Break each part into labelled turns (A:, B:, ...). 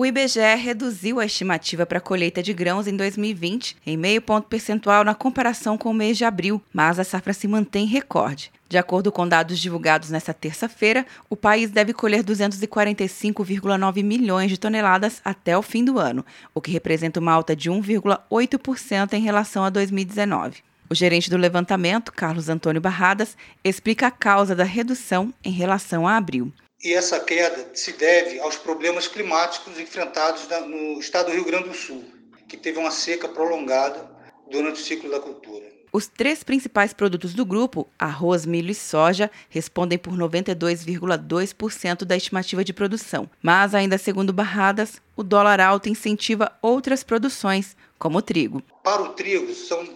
A: O IBGE reduziu a estimativa para a colheita de grãos em 2020 em meio ponto percentual na comparação com o mês de abril, mas a safra se mantém recorde. De acordo com dados divulgados nesta terça-feira, o país deve colher 245,9 milhões de toneladas até o fim do ano, o que representa uma alta de 1,8% em relação a 2019. O gerente do levantamento, Carlos Antônio Barradas, explica a causa da redução em relação a abril.
B: E essa queda se deve aos problemas climáticos enfrentados no estado do Rio Grande do Sul, que teve uma seca prolongada durante o ciclo da cultura.
A: Os três principais produtos do grupo, arroz, milho e soja, respondem por 92,2% da estimativa de produção. Mas, ainda segundo Barradas, o dólar alto incentiva outras produções, como o trigo.
B: Para o trigo, são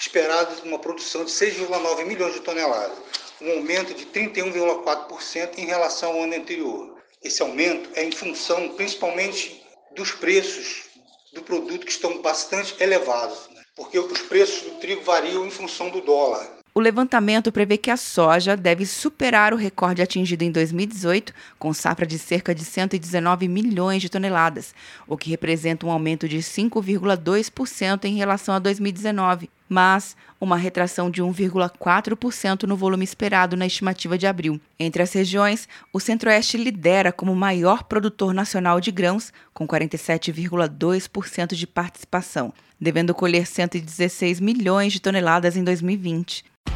B: esperadas uma produção de 6,9 milhões de toneladas, um aumento de 31,4% em relação ao ano anterior. Esse aumento é em função principalmente dos preços do produto que estão bastante elevados, né? porque os preços do trigo variam em função do dólar.
A: O levantamento prevê que a soja deve superar o recorde atingido em 2018, com safra de cerca de 119 milhões de toneladas, o que representa um aumento de 5,2% em relação a 2019, mas uma retração de 1,4% no volume esperado na estimativa de abril. Entre as regiões, o Centro-Oeste lidera como maior produtor nacional de grãos, com 47,2% de participação, devendo colher 116 milhões de toneladas em 2020.